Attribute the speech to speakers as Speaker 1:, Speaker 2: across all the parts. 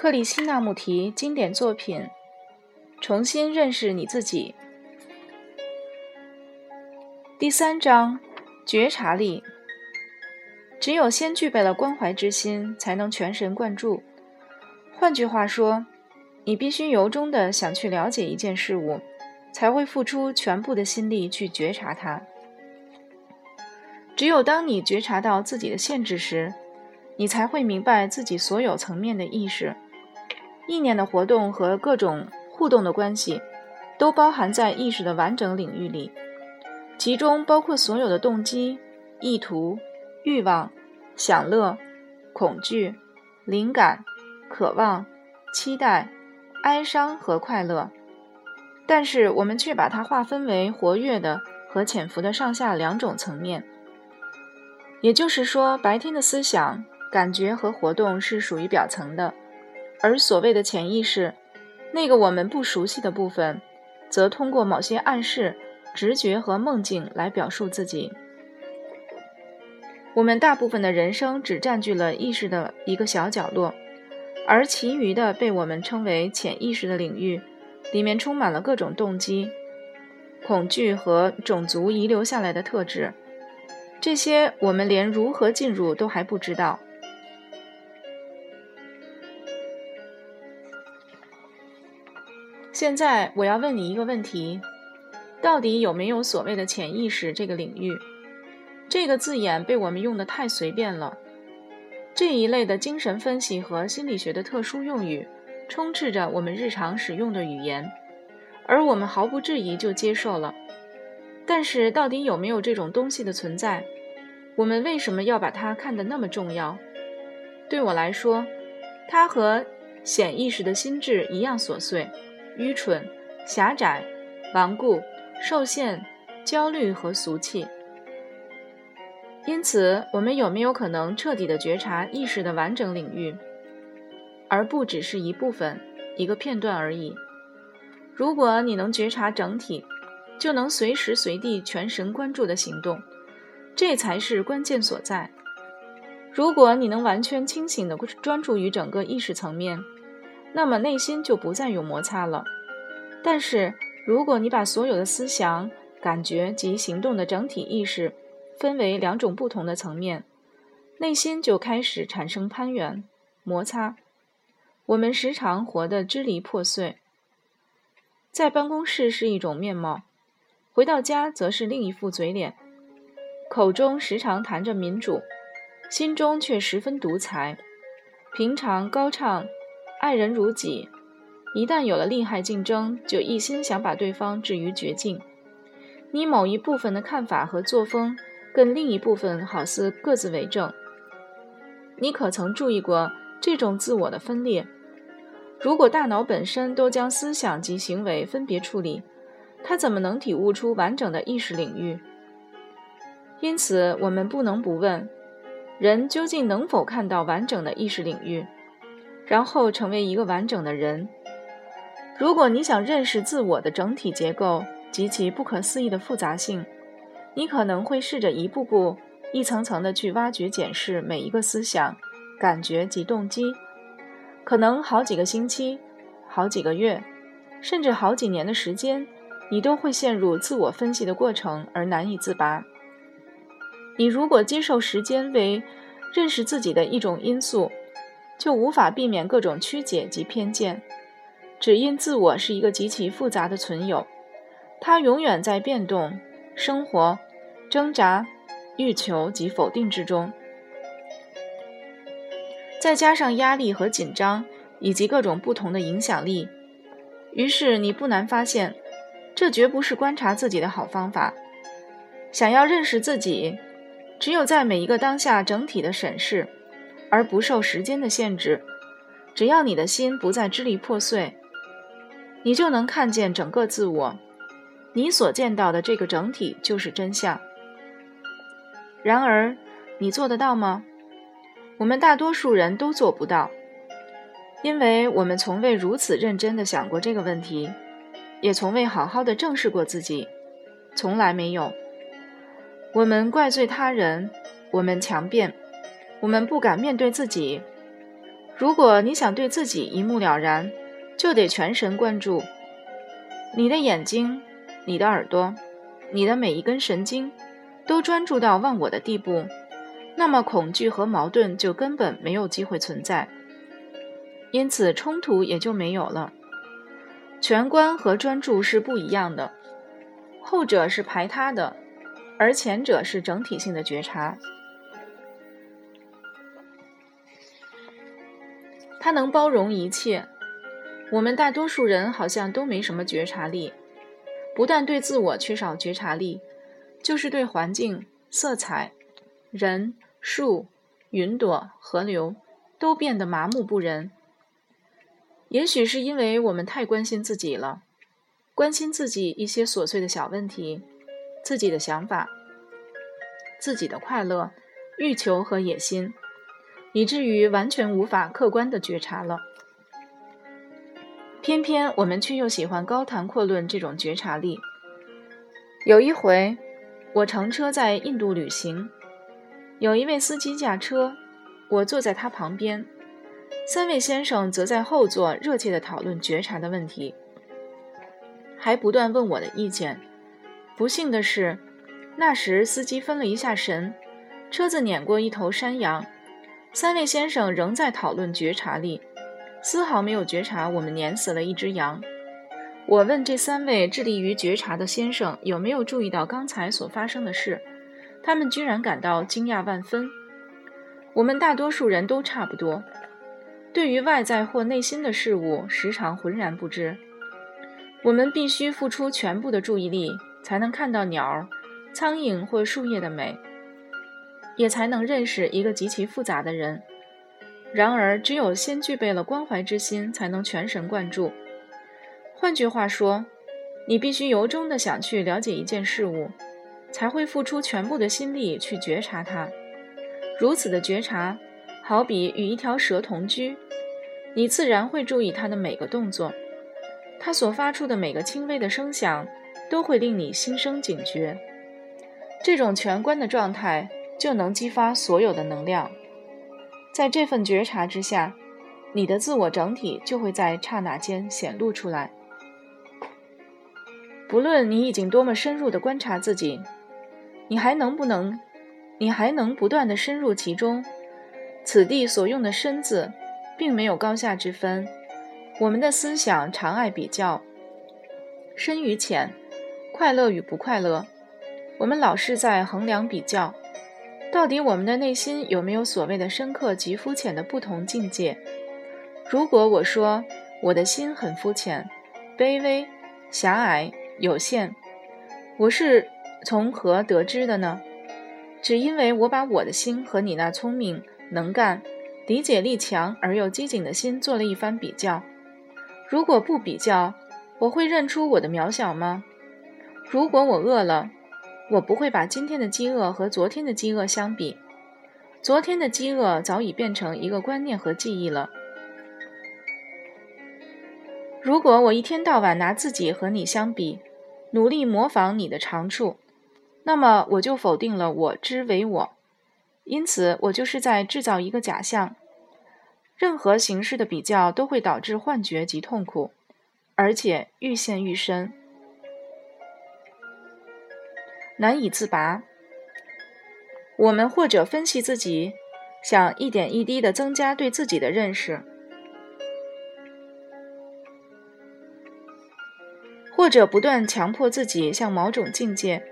Speaker 1: 克里希那穆提经典作品，重新认识你自己。第三章，觉察力。只有先具备了关怀之心，才能全神贯注。换句话说，你必须由衷的想去了解一件事物，才会付出全部的心力去觉察它。只有当你觉察到自己的限制时，你才会明白自己所有层面的意识、意念的活动和各种互动的关系，都包含在意识的完整领域里，其中包括所有的动机、意图、欲望、享乐、恐惧、灵感、渴望、期待、哀伤和快乐。但是我们却把它划分为活跃的和潜伏的上下两种层面，也就是说，白天的思想。感觉和活动是属于表层的，而所谓的潜意识，那个我们不熟悉的部分，则通过某些暗示、直觉和梦境来表述自己。我们大部分的人生只占据了意识的一个小角落，而其余的被我们称为潜意识的领域，里面充满了各种动机、恐惧和种族遗留下来的特质，这些我们连如何进入都还不知道。现在我要问你一个问题：到底有没有所谓的潜意识这个领域？这个字眼被我们用的太随便了。这一类的精神分析和心理学的特殊用语，充斥着我们日常使用的语言，而我们毫不质疑就接受了。但是，到底有没有这种东西的存在？我们为什么要把它看得那么重要？对我来说，它和显意识的心智一样琐碎。愚蠢、狭窄、顽固、受限、焦虑和俗气。因此，我们有没有可能彻底的觉察意识的完整领域，而不只是一部分、一个片段而已？如果你能觉察整体，就能随时随地全神贯注的行动，这才是关键所在。如果你能完全清醒的专注于整个意识层面，那么内心就不再有摩擦了。但是，如果你把所有的思想、感觉及行动的整体意识分为两种不同的层面，内心就开始产生攀援、摩擦。我们时常活得支离破碎，在办公室是一种面貌，回到家则是另一副嘴脸，口中时常谈着民主，心中却十分独裁。平常高唱。爱人如己，一旦有了利害竞争，就一心想把对方置于绝境。你某一部分的看法和作风，跟另一部分好似各自为政。你可曾注意过这种自我的分裂？如果大脑本身都将思想及行为分别处理，它怎么能体悟出完整的意识领域？因此，我们不能不问：人究竟能否看到完整的意识领域？然后成为一个完整的人。如果你想认识自我的整体结构及其不可思议的复杂性，你可能会试着一步步、一层层地去挖掘、检视每一个思想、感觉及动机。可能好几个星期、好几个月，甚至好几年的时间，你都会陷入自我分析的过程而难以自拔。你如果接受时间为认识自己的一种因素，就无法避免各种曲解及偏见，只因自我是一个极其复杂的存有，它永远在变动、生活、挣扎、欲求及否定之中，再加上压力和紧张以及各种不同的影响力，于是你不难发现，这绝不是观察自己的好方法。想要认识自己，只有在每一个当下整体的审视。而不受时间的限制，只要你的心不再支离破碎，你就能看见整个自我。你所见到的这个整体就是真相。然而，你做得到吗？我们大多数人都做不到，因为我们从未如此认真地想过这个问题，也从未好好的正视过自己，从来没有。我们怪罪他人，我们强辩。我们不敢面对自己。如果你想对自己一目了然，就得全神贯注。你的眼睛、你的耳朵、你的每一根神经，都专注到忘我的地步，那么恐惧和矛盾就根本没有机会存在，因此冲突也就没有了。全观和专注是不一样的，后者是排他的，而前者是整体性的觉察。它能包容一切。我们大多数人好像都没什么觉察力，不但对自我缺少觉察力，就是对环境、色彩、人、树、云朵、河流都变得麻木不仁。也许是因为我们太关心自己了，关心自己一些琐碎的小问题，自己的想法、自己的快乐、欲求和野心。以至于完全无法客观的觉察了。偏偏我们却又喜欢高谈阔论这种觉察力。有一回，我乘车在印度旅行，有一位司机驾车，我坐在他旁边，三位先生则在后座热切地讨论觉察的问题，还不断问我的意见。不幸的是，那时司机分了一下神，车子碾过一头山羊。三位先生仍在讨论觉察力，丝毫没有觉察我们碾死了一只羊。我问这三位致力于觉察的先生有没有注意到刚才所发生的事，他们居然感到惊讶万分。我们大多数人都差不多，对于外在或内心的事物时常浑然不知。我们必须付出全部的注意力，才能看到鸟、苍蝇或树叶的美。也才能认识一个极其复杂的人。然而，只有先具备了关怀之心，才能全神贯注。换句话说，你必须由衷的想去了解一件事物，才会付出全部的心力去觉察它。如此的觉察，好比与一条蛇同居，你自然会注意它的每个动作，它所发出的每个轻微的声响，都会令你心生警觉。这种全观的状态。就能激发所有的能量，在这份觉察之下，你的自我整体就会在刹那间显露出来。不论你已经多么深入的观察自己，你还能不能，你还能不断的深入其中。此地所用的“深”字，并没有高下之分。我们的思想常爱比较，深与浅，快乐与不快乐，我们老是在衡量比较。到底我们的内心有没有所谓的深刻及肤浅的不同境界？如果我说我的心很肤浅、卑微、狭隘、有限，我是从何得知的呢？只因为我把我的心和你那聪明、能干、理解力强而又机警的心做了一番比较。如果不比较，我会认出我的渺小吗？如果我饿了？我不会把今天的饥饿和昨天的饥饿相比，昨天的饥饿早已变成一个观念和记忆了。如果我一天到晚拿自己和你相比，努力模仿你的长处，那么我就否定了我之为我，因此我就是在制造一个假象。任何形式的比较都会导致幻觉及痛苦，而且愈陷愈深。难以自拔。我们或者分析自己，想一点一滴地增加对自己的认识；或者不断强迫自己向某种境界、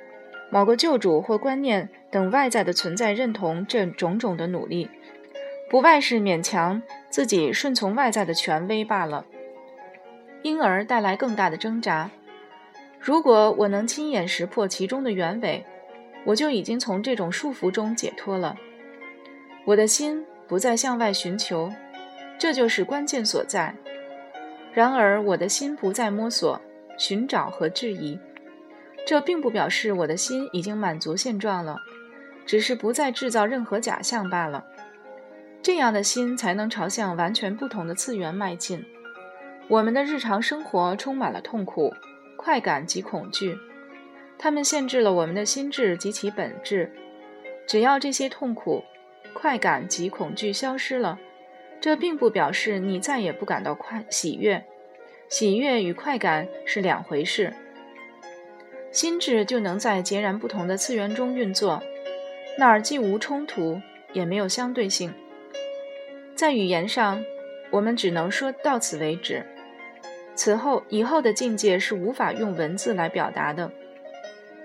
Speaker 1: 某个救主或观念等外在的存在认同这种种的努力，不外是勉强自己顺从外在的权威罢了，因而带来更大的挣扎。如果我能亲眼识破其中的原委，我就已经从这种束缚中解脱了。我的心不再向外寻求，这就是关键所在。然而，我的心不再摸索、寻找和质疑，这并不表示我的心已经满足现状了，只是不再制造任何假象罢了。这样的心才能朝向完全不同的次元迈进。我们的日常生活充满了痛苦。快感及恐惧，它们限制了我们的心智及其本质。只要这些痛苦、快感及恐惧消失了，这并不表示你再也不感到快喜悦，喜悦与快感是两回事。心智就能在截然不同的次元中运作，那儿既无冲突，也没有相对性。在语言上，我们只能说到此为止。此后，以后的境界是无法用文字来表达的，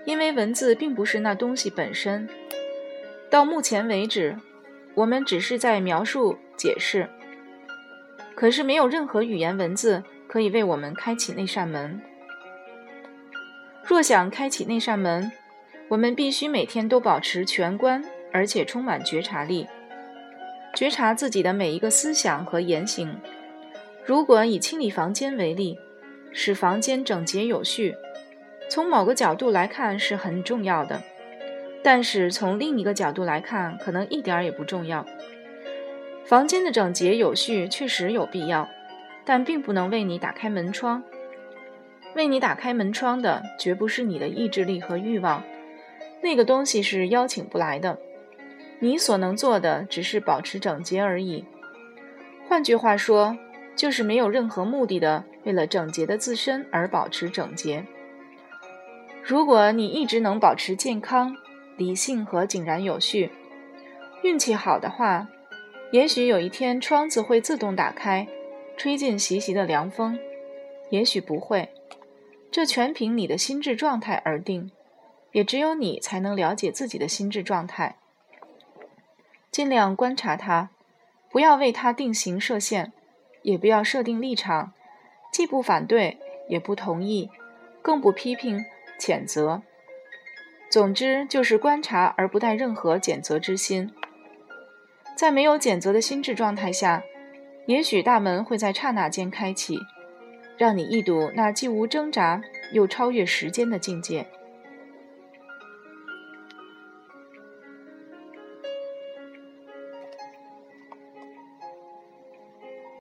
Speaker 1: 因为文字并不是那东西本身。到目前为止，我们只是在描述、解释。可是，没有任何语言文字可以为我们开启那扇门。若想开启那扇门，我们必须每天都保持全观，而且充满觉察力，觉察自己的每一个思想和言行。如果以清理房间为例，使房间整洁有序，从某个角度来看是很重要的，但是从另一个角度来看，可能一点儿也不重要。房间的整洁有序确实有必要，但并不能为你打开门窗。为你打开门窗的，绝不是你的意志力和欲望，那个东西是邀请不来的。你所能做的，只是保持整洁而已。换句话说。就是没有任何目的的，为了整洁的自身而保持整洁。如果你一直能保持健康、理性和井然有序，运气好的话，也许有一天窗子会自动打开，吹进习习的凉风；也许不会，这全凭你的心智状态而定。也只有你才能了解自己的心智状态。尽量观察它，不要为它定型设限。也不要设定立场，既不反对，也不同意，更不批评、谴责。总之，就是观察而不带任何谴责之心。在没有谴责的心智状态下，也许大门会在刹那间开启，让你一睹那既无挣扎又超越时间的境界。